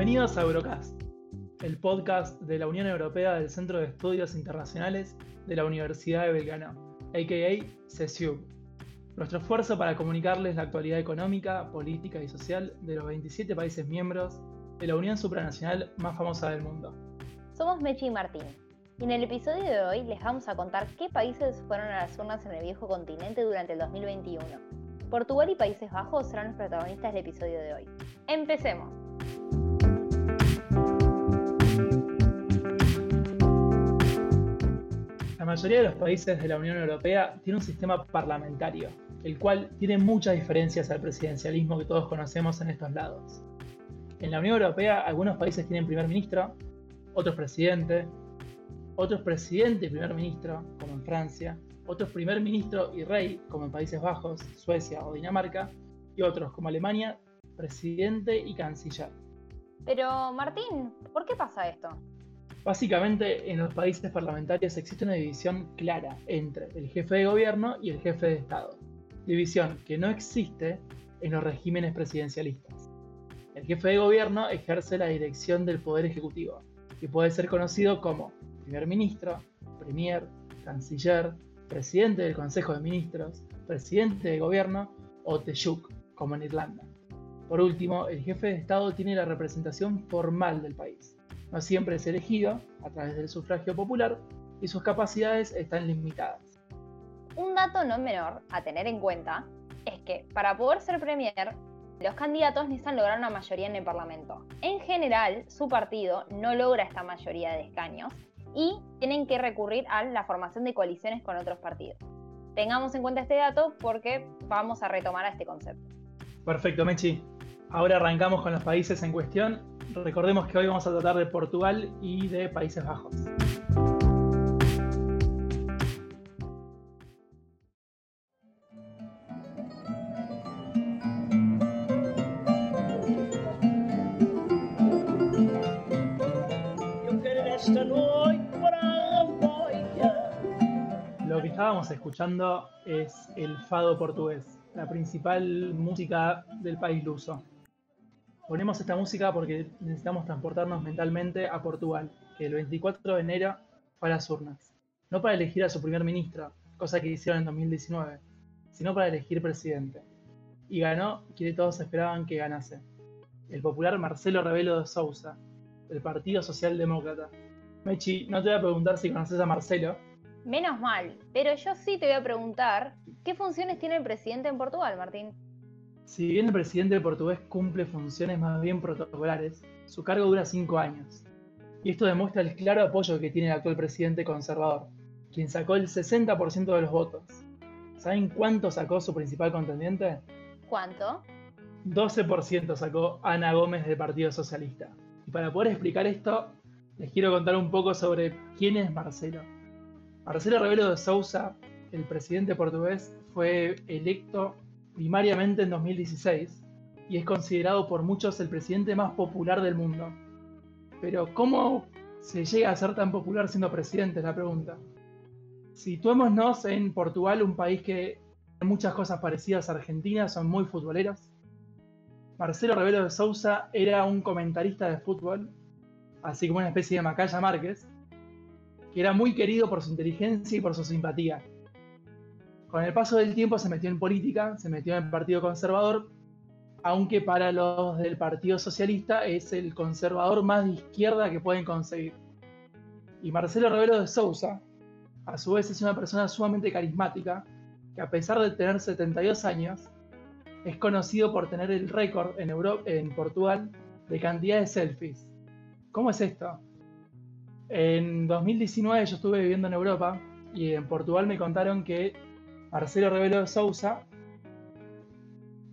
Bienvenidos a Eurocast, el podcast de la Unión Europea del Centro de Estudios Internacionales de la Universidad de Belgrano, a.k.a. CESIUB. Nuestro esfuerzo para comunicarles la actualidad económica, política y social de los 27 países miembros de la Unión Supranacional más famosa del mundo. Somos Mechi y Martín, y en el episodio de hoy les vamos a contar qué países fueron a las urnas en el viejo continente durante el 2021. Portugal y Países Bajos serán los protagonistas del episodio de hoy. Empecemos. Mayoría de los países de la Unión Europea tiene un sistema parlamentario, el cual tiene muchas diferencias al presidencialismo que todos conocemos en estos lados. En la Unión Europea algunos países tienen primer ministro, otros presidente, otros presidente y primer ministro, como en Francia, otros primer ministro y rey, como en Países Bajos, Suecia o Dinamarca, y otros, como Alemania, presidente y canciller. Pero, Martín, ¿por qué pasa esto? Básicamente, en los países parlamentarios existe una división clara entre el jefe de gobierno y el jefe de Estado. División que no existe en los regímenes presidencialistas. El jefe de gobierno ejerce la dirección del poder ejecutivo, que puede ser conocido como primer ministro, premier, canciller, presidente del Consejo de Ministros, presidente de gobierno o Taoiseach, como en Irlanda. Por último, el jefe de Estado tiene la representación formal del país. No siempre es elegido a través del sufragio popular y sus capacidades están limitadas. Un dato no menor a tener en cuenta es que para poder ser premier, los candidatos necesitan lograr una mayoría en el Parlamento. En general, su partido no logra esta mayoría de escaños y tienen que recurrir a la formación de coaliciones con otros partidos. Tengamos en cuenta este dato porque vamos a retomar a este concepto. Perfecto, Mechi. Ahora arrancamos con los países en cuestión. Recordemos que hoy vamos a tratar de Portugal y de Países Bajos. Lo que estábamos escuchando es el fado portugués, la principal música del país luso. Ponemos esta música porque necesitamos transportarnos mentalmente a Portugal, que el 24 de enero fue a las urnas. No para elegir a su primer ministro, cosa que hicieron en 2019, sino para elegir presidente. Y ganó quien todos esperaban que ganase. El popular Marcelo Rebelo de Sousa, del Partido Socialdemócrata. Mechi, no te voy a preguntar si conoces a Marcelo, Menos mal, pero yo sí te voy a preguntar, ¿qué funciones tiene el presidente en Portugal, Martín? Si bien el presidente portugués cumple funciones más bien protocolares, su cargo dura cinco años. Y esto demuestra el claro apoyo que tiene el actual presidente conservador, quien sacó el 60% de los votos. ¿Saben cuánto sacó su principal contendiente? ¿Cuánto? 12% sacó Ana Gómez del Partido Socialista. Y para poder explicar esto, les quiero contar un poco sobre quién es Marcelo. Marcelo Rebelo de Sousa, el presidente portugués, fue electo primariamente en 2016 y es considerado por muchos el presidente más popular del mundo. Pero ¿cómo se llega a ser tan popular siendo presidente? Es la pregunta. Situémonos en Portugal, un país que tiene muchas cosas parecidas a Argentina, son muy futboleros. Marcelo Rebelo de Sousa era un comentarista de fútbol, así como una especie de Macaya Márquez, que era muy querido por su inteligencia y por su simpatía. Con el paso del tiempo se metió en política, se metió en el Partido Conservador, aunque para los del Partido Socialista es el conservador más de izquierda que pueden conseguir. Y Marcelo Rebelo de Sousa, a su vez, es una persona sumamente carismática, que a pesar de tener 72 años, es conocido por tener el récord en, en Portugal de cantidad de selfies. ¿Cómo es esto? En 2019 yo estuve viviendo en Europa y en Portugal me contaron que Marcelo Rebelo de Sousa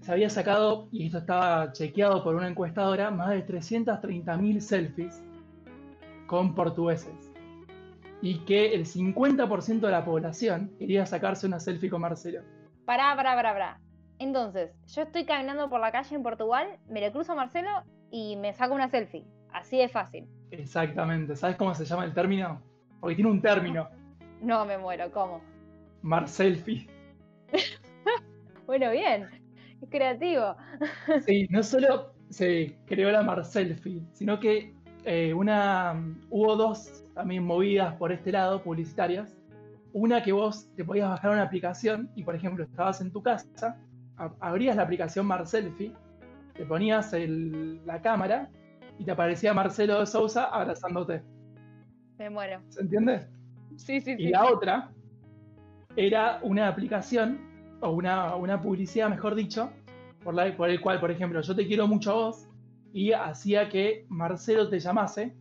se había sacado, y esto estaba chequeado por una encuestadora, más de 330.000 selfies con portugueses. Y que el 50% de la población quería sacarse una selfie con Marcelo. Pará, pará, pará, pará. Entonces, yo estoy caminando por la calle en Portugal, me le cruzo a Marcelo y me saco una selfie. Así de fácil. Exactamente. ¿Sabes cómo se llama el término? Porque tiene un término. No me muero, ¿cómo? Marcelfie. bueno, bien. Es creativo. sí, no solo Sí, creó la Marcelfi, sino que eh, una, hubo dos también movidas por este lado, publicitarias. Una que vos te podías bajar una aplicación y, por ejemplo, estabas en tu casa, abrías la aplicación Marcelfi, te ponías la cámara y te aparecía Marcelo de Sousa abrazándote. Me muero. ¿Se entiende? Sí, sí, sí. Y la otra era una aplicación, o una, una publicidad, mejor dicho, por, la, por el cual, por ejemplo, yo te quiero mucho a vos y hacía que Marcelo te llamase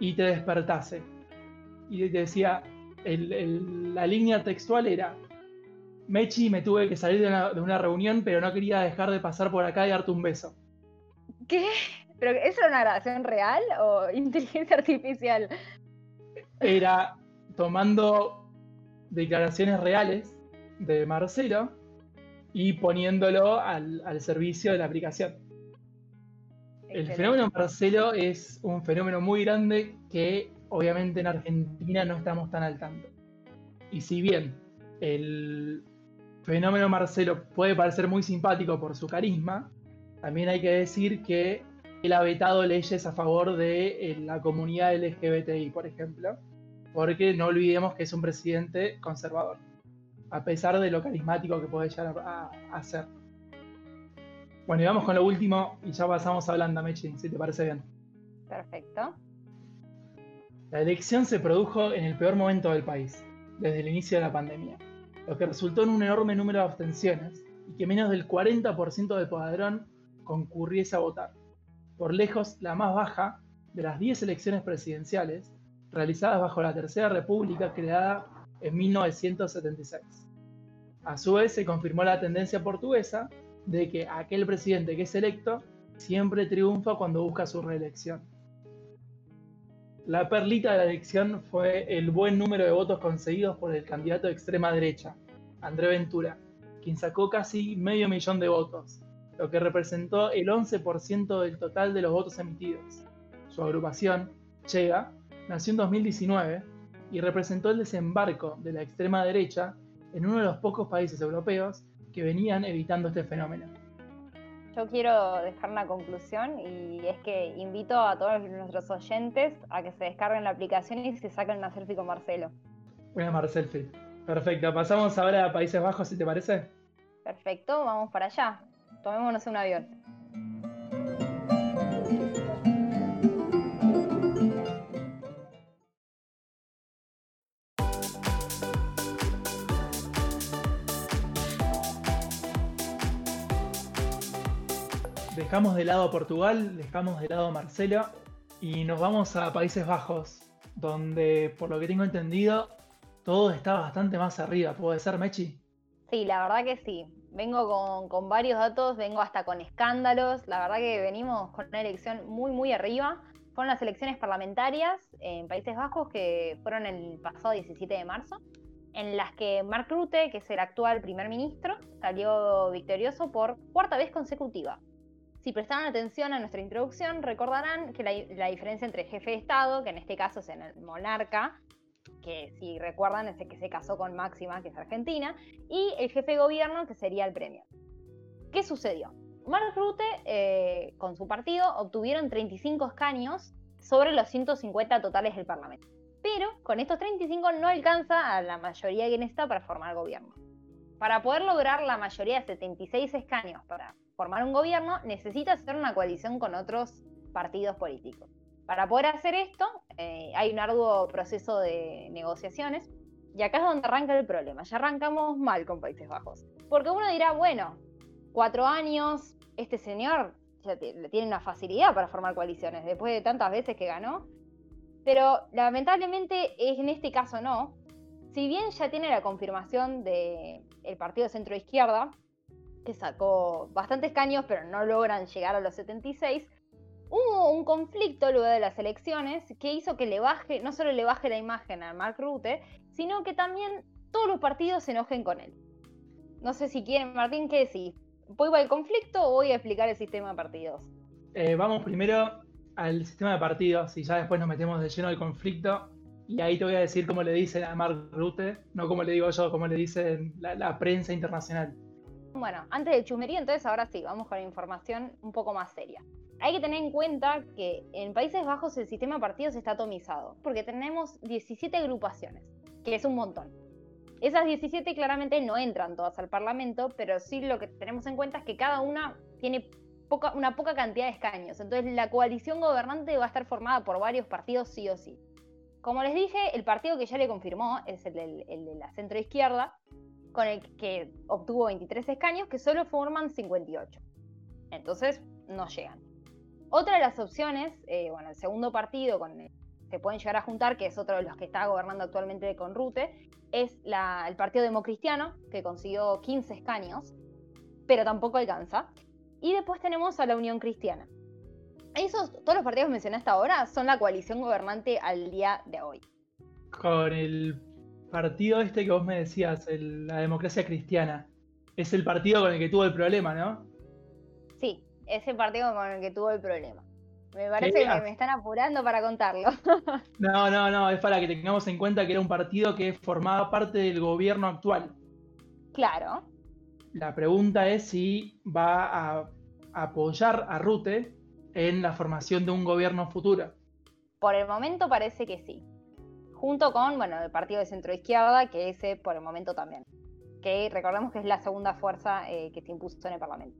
y te despertase. Y te decía, la línea textual era, Mechi, me tuve que salir de una, de una, reunión, pero no quería dejar de pasar por acá y darte un beso. ¿Qué? ¿Pero eso era una grabación real o inteligencia artificial? Era tomando declaraciones reales de Marcelo y poniéndolo al, al servicio de la aplicación. El fenómeno Marcelo es un fenómeno muy grande que obviamente en Argentina no estamos tan al tanto. Y si bien el fenómeno Marcelo puede parecer muy simpático por su carisma, también hay que decir que él ha vetado leyes a favor de eh, la comunidad LGBTI, por ejemplo, porque no olvidemos que es un presidente conservador, a pesar de lo carismático que puede llegar a, ser. Bueno, y vamos con lo último y ya pasamos a Blanda, Mechin, si te parece bien. Perfecto. La elección se produjo en el peor momento del país, desde el inicio de la pandemia, lo que resultó en un enorme número de abstenciones y que menos del 40% del padrón concurriese a votar por lejos la más baja de las 10 elecciones presidenciales realizadas bajo la Tercera República creada en 1976. A su vez se confirmó la tendencia portuguesa de que aquel presidente que es electo siempre triunfa cuando busca su reelección. La perlita de la elección fue el buen número de votos conseguidos por el candidato de extrema derecha, André Ventura, quien sacó casi medio millón de votos, lo que representó el 11% del total de los votos emitidos. Su agrupación, Chega, nació en 2019 y representó el desembarco de la extrema derecha en uno de los pocos países europeos que venían evitando este fenómeno. Yo quiero dejar una conclusión y es que invito a todos nuestros oyentes a que se descarguen la aplicación y se saquen una selfie con Marcelo. Una Marcelfie. Perfecto. Pasamos ahora a Países Bajos, si te parece. Perfecto, vamos para allá tomémonos un avión. Dejamos de lado a Portugal, dejamos de lado a Marcelo y nos vamos a Países Bajos, donde por lo que tengo entendido todo está bastante más arriba. ¿Puede ser, Mechi? Sí, la verdad que sí vengo con, varios datos, vengo hasta con escándalos. La verdad que venimos con una elección muy, muy arriba. Fueron las elecciones parlamentarias en Países Bajos que fueron el pasado 17 de marzo, en las que Mark Rutte, que es el actual primer ministro, salió victorioso por cuarta vez consecutiva. Si prestaron atención a nuestra introducción, recordarán que la, diferencia entre jefe de Estado, que en este caso es el monarca, que si recuerdan es el que se casó con Máxima, que es argentina, y el jefe de gobierno, que sería el Premier. ¿Qué sucedió? Mark Rutte, eh, con su partido, obtuvieron 35 escaños sobre los 150 totales del Parlamento. Pero con estos 35 no alcanza a la mayoría que necesita para formar gobierno. Para poder lograr la mayoría de 76 escaños para formar un gobierno, necesita hacer una coalición con otros partidos políticos. Para poder hacer esto, eh, hay un arduo proceso de negociaciones. Y acá es donde arranca el problema. Ya arrancamos mal con Países Bajos. Porque uno dirá, bueno, cuatro años, este señor ya tiene una facilidad para formar coaliciones después de tantas veces que ganó. Pero lamentablemente en este caso no. Si bien ya tiene la confirmación del partido centro izquierda, que sacó bastantes escaños, pero no logran llegar a los 76, hubo un conflicto luego de las elecciones que hizo que le baje, no solo le baje la imagen a Mark Rutte, sino que también todos los partidos se enojen con él. No sé si quieren, Martín, ¿qué decís? ¿Voy al conflicto o voy a explicar el sistema de partidos? Eh, vamos primero al sistema de partidos y ya después nos metemos de lleno al conflicto. Y ahí te voy a decir cómo le dicen a Mark Rutte, no como le digo yo, como le dicen la, la prensa internacional. Bueno, antes del chumería, entonces ahora sí, vamos con información un poco más seria. Hay que tener en cuenta que en Países Bajos el sistema de partidos está atomizado, porque tenemos 17 agrupaciones, que es un montón. Esas 17 claramente no entran todas al Parlamento, pero sí lo que tenemos en cuenta es que cada una tiene poca, una poca cantidad de escaños. Entonces la coalición gobernante va a estar formada por varios partidos sí o sí. Como les dije, el partido que ya le confirmó es el, de la centro izquierda, con el que obtuvo 23 escaños, que solo forman 58. Entonces, no llegan. Otra de las opciones, eh, bueno, el segundo partido con el que pueden llegar a juntar, que es otro de los que está gobernando actualmente con Rute, es el Partido Democristiano, que consiguió 15 escaños, pero tampoco alcanza. Y después tenemos a la Unión Cristiana. Esos, todos los partidos que mencioné hasta ahora son la coalición gobernante al día de hoy. Con el partido este que vos me decías, la democracia cristiana, es el partido con el que tuvo el problema, ¿no? Sí, ese partido con el que tuvo el problema. Me parece que me están apurando para contarlo. no, no, no, es para que tengamos en cuenta que era un partido que formaba parte del gobierno actual. Claro. La pregunta es si va a apoyar a Rute en la formación de un gobierno futuro. Por el momento parece que sí. Junto con, bueno, el partido de centro izquierda, que ese por el momento también. Que recordemos que es la segunda fuerza eh, que se impuso en el Parlamento.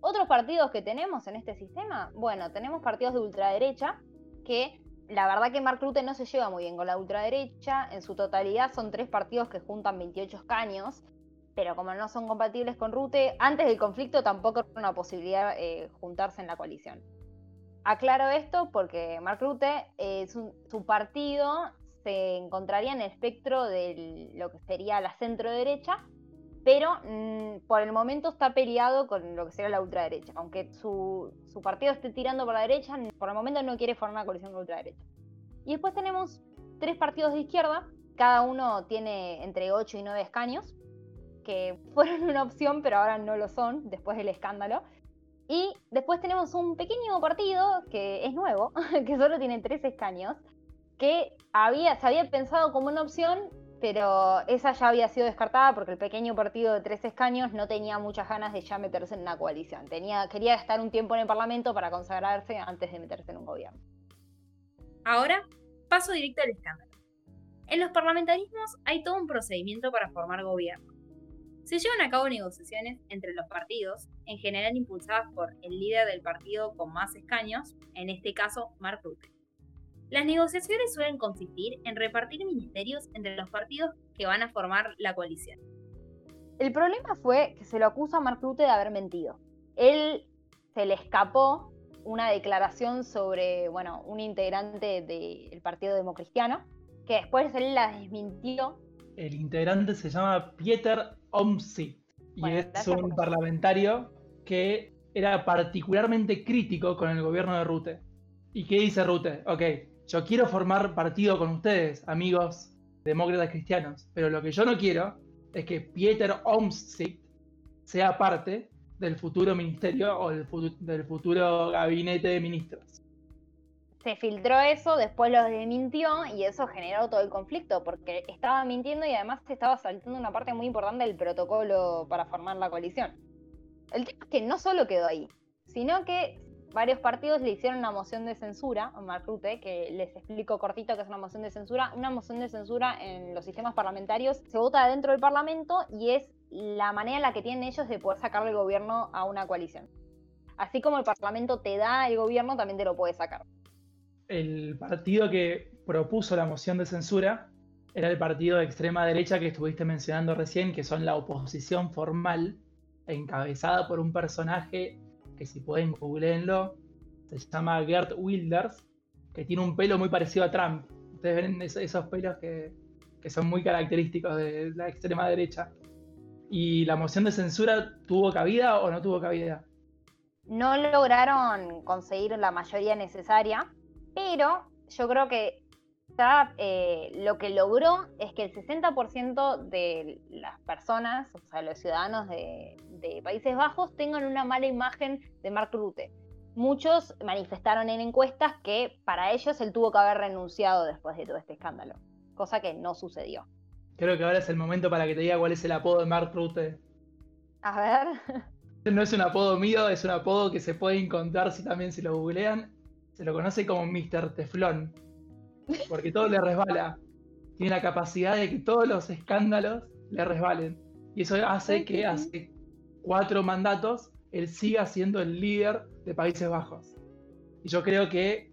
Otros partidos que tenemos en este sistema, bueno, tenemos partidos de ultraderecha que la verdad que Mark Rutte no se lleva muy bien con la ultraderecha. En su totalidad son tres partidos que juntan 28 escaños pero como no son compatibles con Rute, antes del conflicto tampoco era una posibilidad eh, juntarse en la coalición. Aclaro esto porque Mark Rutte, eh, su, partido se encontraría en el espectro de lo que sería la centro derecha, pero mm, por el momento está peleado con lo que sería la ultraderecha. Aunque su, partido esté tirando por la derecha, por el momento no quiere formar una coalición con ultraderecha. Y después tenemos tres partidos de izquierda, cada uno tiene entre 8 y 9 escaños, que fueron una opción, pero ahora no lo son, después del escándalo. Y después tenemos un pequeño partido que es nuevo, que solo tiene tres escaños, que había, se había pensado como una opción, pero esa ya había sido descartada porque el pequeño partido de tres escaños no tenía muchas ganas de ya meterse en una coalición. Tenía, quería estar un tiempo en el Parlamento para consagrarse antes de meterse en un gobierno. Ahora, paso directo al escándalo. En los parlamentarismos hay todo un procedimiento para formar gobierno se llevan a cabo negociaciones entre los partidos, en general impulsadas por el líder del partido con más escaños, en este caso Mark Rutte. Las negociaciones suelen consistir en repartir ministerios entre los partidos que van a formar la coalición. El problema fue que se lo acusa a Mark Rutte de haber mentido. Él se le escapó una declaración sobre, bueno, un integrante del Partido Democristiano, que después él la desmintió el integrante se llama Pieter Omtzigt y es un parlamentario que era particularmente crítico con el gobierno de Rute. ¿Y qué dice Rute? Ok, yo quiero formar partido con ustedes, amigos demócratas cristianos, pero lo que yo no quiero es que Pieter Omtzigt sea parte del futuro ministerio o del futuro gabinete de ministros se filtró eso, después lo desmintió y eso generó todo el conflicto, porque estaba mintiendo y además se estaba saltando una parte muy importante del protocolo para formar la coalición. El tema es que no solo quedó ahí, sino que varios partidos le hicieron una moción de censura a Mark Rutte, que les explico cortito que es una moción de censura. Una moción de censura en los sistemas parlamentarios se vota dentro del Parlamento y es la manera en la que tienen ellos de poder sacarle el gobierno a una coalición. Así como el Parlamento te da el gobierno, también te lo puede sacar el partido que propuso la moción de censura era el partido de extrema derecha que estuviste mencionando recién, que son la oposición formal, encabezada por un personaje que si pueden googleenlo, se llama Gert Wilders, que tiene un pelo muy parecido a Trump. Ustedes ven esos pelos que, que son muy característicos de la extrema derecha. ¿Y la moción de censura tuvo cabida o no tuvo cabida? No lograron conseguir la mayoría necesaria, pero yo creo que eh, lo que logró es que el 60% de las personas, o sea, los ciudadanos de, Países Bajos, tengan una mala imagen de Mark Rutte. Muchos manifestaron en encuestas que para ellos él tuvo que haber renunciado después de todo este escándalo, cosa que no sucedió. Creo que ahora es el momento para que te diga cuál es el apodo de Mark Rutte. A ver. No es un apodo mío, es un apodo que se puede encontrar si también se lo googlean. Se lo conoce como Mr. Teflón. Porque todo le resbala. Tiene la capacidad de que todos los escándalos le resbalen. Y eso hace que hace cuatro mandatos él siga siendo el líder de Países Bajos. Y yo creo que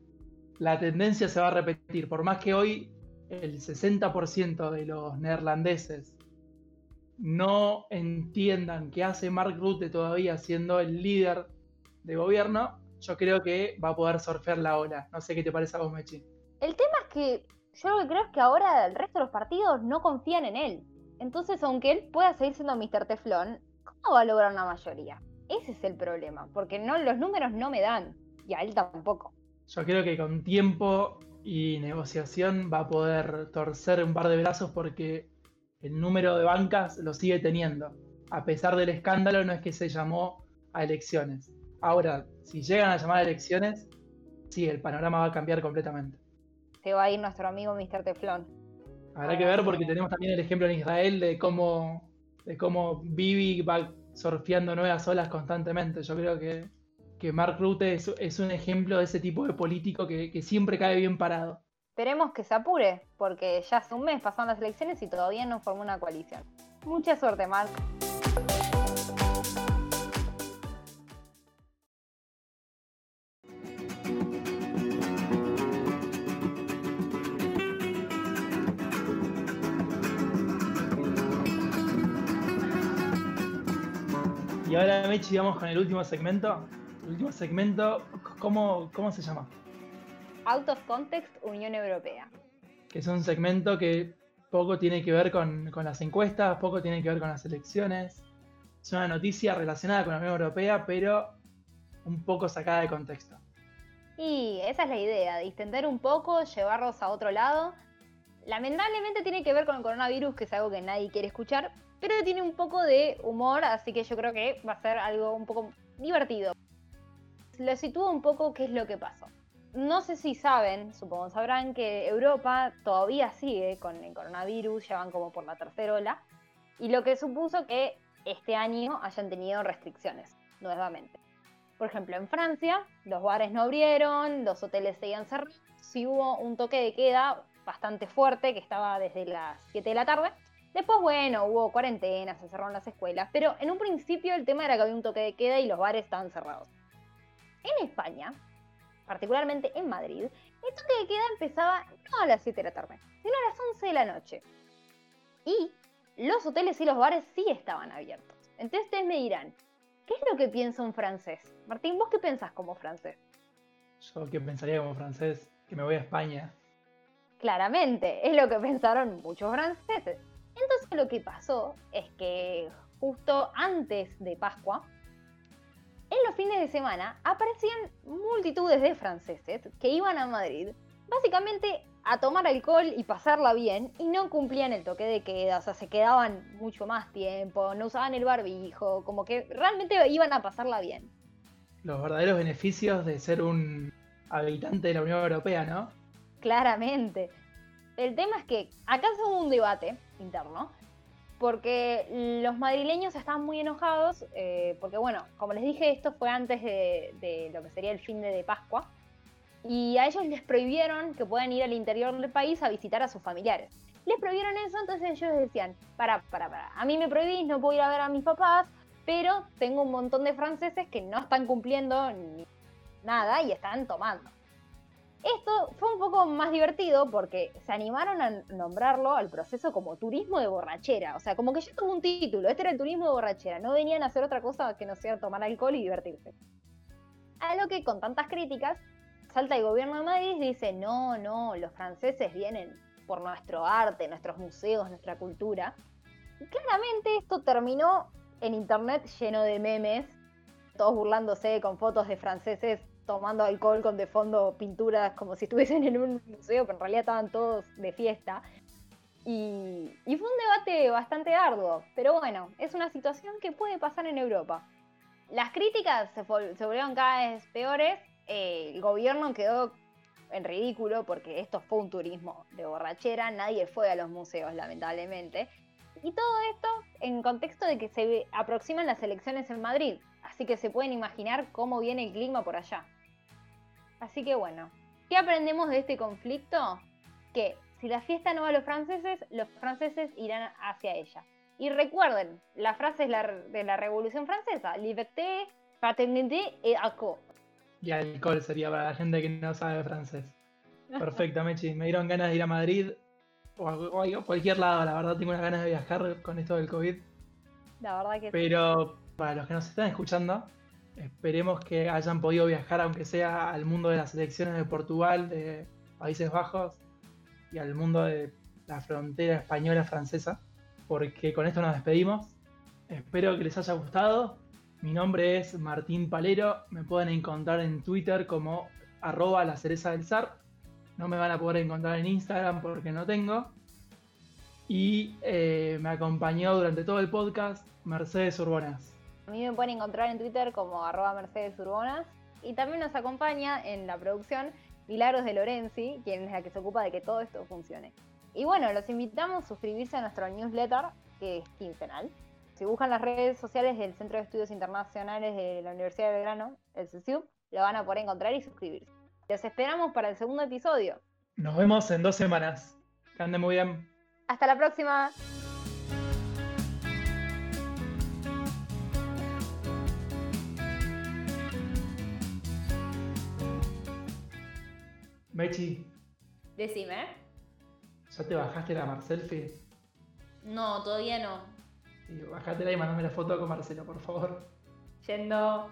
la tendencia se va a repetir. Por más que hoy el 60% de los neerlandeses no entiendan qué hace Mark Rutte todavía siendo el líder de gobierno, yo creo que va a poder surfear la ola. No sé qué te parece a vos, Mechi. El tema es que yo lo que creo es que ahora el resto de los partidos no confían en él. Entonces, aunque él pueda seguir siendo Mr. Teflón, ¿cómo va a lograr una mayoría? Ese es el problema, porque no, los números no me dan, y a él tampoco. Yo creo que con tiempo y negociación va a poder torcer un par de brazos porque el número de bancas lo sigue teniendo. A pesar del escándalo, no es que se llamó a elecciones. Ahora, si llegan a llamar a elecciones, sí, el panorama va a cambiar completamente. Se va a ir nuestro amigo Mr. Teflón. Habrá que ver porque tenemos también el ejemplo en Israel de cómo, de cómo Bibi va surfeando nuevas olas constantemente. Yo creo que, que Mark Rutte es, un ejemplo de ese tipo de político que, que siempre cae bien parado. Esperemos que se apure, porque ya hace un mes pasaron las elecciones y todavía no formó una coalición. Mucha suerte, Mark. Y ahora, Mechi, vamos con el último segmento. El último segmento, ¿cómo, cómo se llama? Out of Context Unión Europea. Que es un segmento que poco tiene que ver con, las encuestas, poco tiene que ver con las elecciones. Es una noticia relacionada con la Unión Europea, pero un poco sacada de contexto. Y esa es la idea, distender un poco, llevarlos a otro lado. Lamentablemente tiene que ver con el coronavirus, que es algo que nadie quiere escuchar, pero tiene un poco de humor, así que yo creo que va a ser algo un poco divertido. Lo sitúo un poco qué es lo que pasó no sé si saben, supongo sabrán que Europa todavía sigue con el coronavirus, ya van como por la tercera ola, y lo que supuso que este año hayan tenido restricciones nuevamente. Por ejemplo, en Francia los bares no abrieron, los hoteles seguían cerrados, sí hubo un toque de queda bastante fuerte que estaba desde las 7 de la tarde. Después, bueno, hubo cuarentena, se cerraron las escuelas, pero en un principio el tema era que había un toque de queda y los bares estaban cerrados. En España, particularmente en Madrid, el toque de queda empezaba no a las 7 de la tarde, sino a las 11 de la noche. Y los hoteles y los bares sí estaban abiertos. Entonces ustedes me dirán, ¿qué es lo que piensa un francés? Martín, ¿vos qué pensás como francés? Yo que pensaría como francés, que me voy a España. Claramente, es lo que pensaron muchos franceses. Entonces lo que pasó es que justo antes de Pascua, en los fines de semana aparecían multitudes de franceses que iban a Madrid básicamente a tomar alcohol y pasarla bien y no cumplían el toque de queda, o sea, se quedaban mucho más tiempo, no usaban el barbijo, como que realmente iban a pasarla bien. Los verdaderos beneficios de ser un habitante de la Unión Europea, ¿no? Claramente. El tema es que acá se hubo un debate interno porque los madrileños estaban muy enojados, eh, porque bueno, como les dije, esto fue antes de, lo que sería el fin de, Pascua, y a ellos les prohibieron que puedan ir al interior del país a visitar a sus familiares. Les prohibieron eso, entonces ellos decían, para, para, para, a mí me prohibís, no puedo ir a ver a mis papás, pero tengo un montón de franceses que no están cumpliendo ni nada y están tomando. Esto fue un poco más divertido porque se animaron a nombrarlo al proceso como turismo de borrachera. O sea, como que ya tuvo un título. Este era el turismo de borrachera. No venían a hacer otra cosa que no sea tomar alcohol y divertirse. A lo que con tantas críticas, salta el gobierno de Madrid y dice, no, no, los franceses vienen por nuestro arte, nuestros museos, nuestra cultura. Y claramente esto terminó en internet lleno de memes, todos burlándose con fotos de franceses tomando alcohol con de fondo pinturas como si estuviesen en un museo, pero en realidad estaban todos de fiesta. Y, fue un debate bastante arduo, pero bueno, es una situación que puede pasar en Europa. Las críticas se, volvieron cada vez peores, eh, el gobierno quedó en ridículo porque esto fue un turismo de borrachera, nadie fue a los museos lamentablemente. Y todo esto en contexto de que se aproximan las elecciones en Madrid, así que se pueden imaginar cómo viene el clima por allá. Así que bueno, ¿qué aprendemos de este conflicto? Que si la fiesta no va a los franceses, los franceses irán hacia ella. Y recuerden, la frase es la, de la Revolución Francesa, liberté, fraternité et accord. Y alcohol sería para la gente que no sabe francés. Perfecto, Mechi. Me dieron ganas de ir a Madrid o a, cualquier lado. La verdad, tengo unas ganas de viajar con esto del COVID. La verdad que Pero para los que nos están escuchando, esperemos que hayan podido viajar, aunque sea al mundo de las selecciones de Portugal, de Países Bajos y al mundo de la frontera española-francesa, porque con esto nos despedimos. Espero que les haya gustado. Mi nombre es Martín Palero. Me pueden encontrar en Twitter como arroba la cereza del zar. No me van a poder encontrar en Instagram porque no tengo. Y eh, me acompañó durante todo el podcast Mercedes Urbonas. A mí me pueden encontrar en Twitter como arroba Mercedes Urbonas. Y también nos acompaña en la producción Milagros de Lorenzi, quien es la que se ocupa de que todo esto funcione. Y bueno, los invitamos a suscribirse a nuestro newsletter, que es quincenal. Si buscan las redes sociales del Centro de Estudios Internacionales de la Universidad de Belgrano, el CESIUB, lo van a poder encontrar y suscribirse. Los esperamos para el segundo episodio. Nos vemos en dos semanas. Que ande muy bien. Hasta la próxima. Mechi, Decime. ¿ya te bajaste la Marcelfi? No, todavía no. Sí, bajátela y mandame la foto con Marcelo, por favor. Yendo.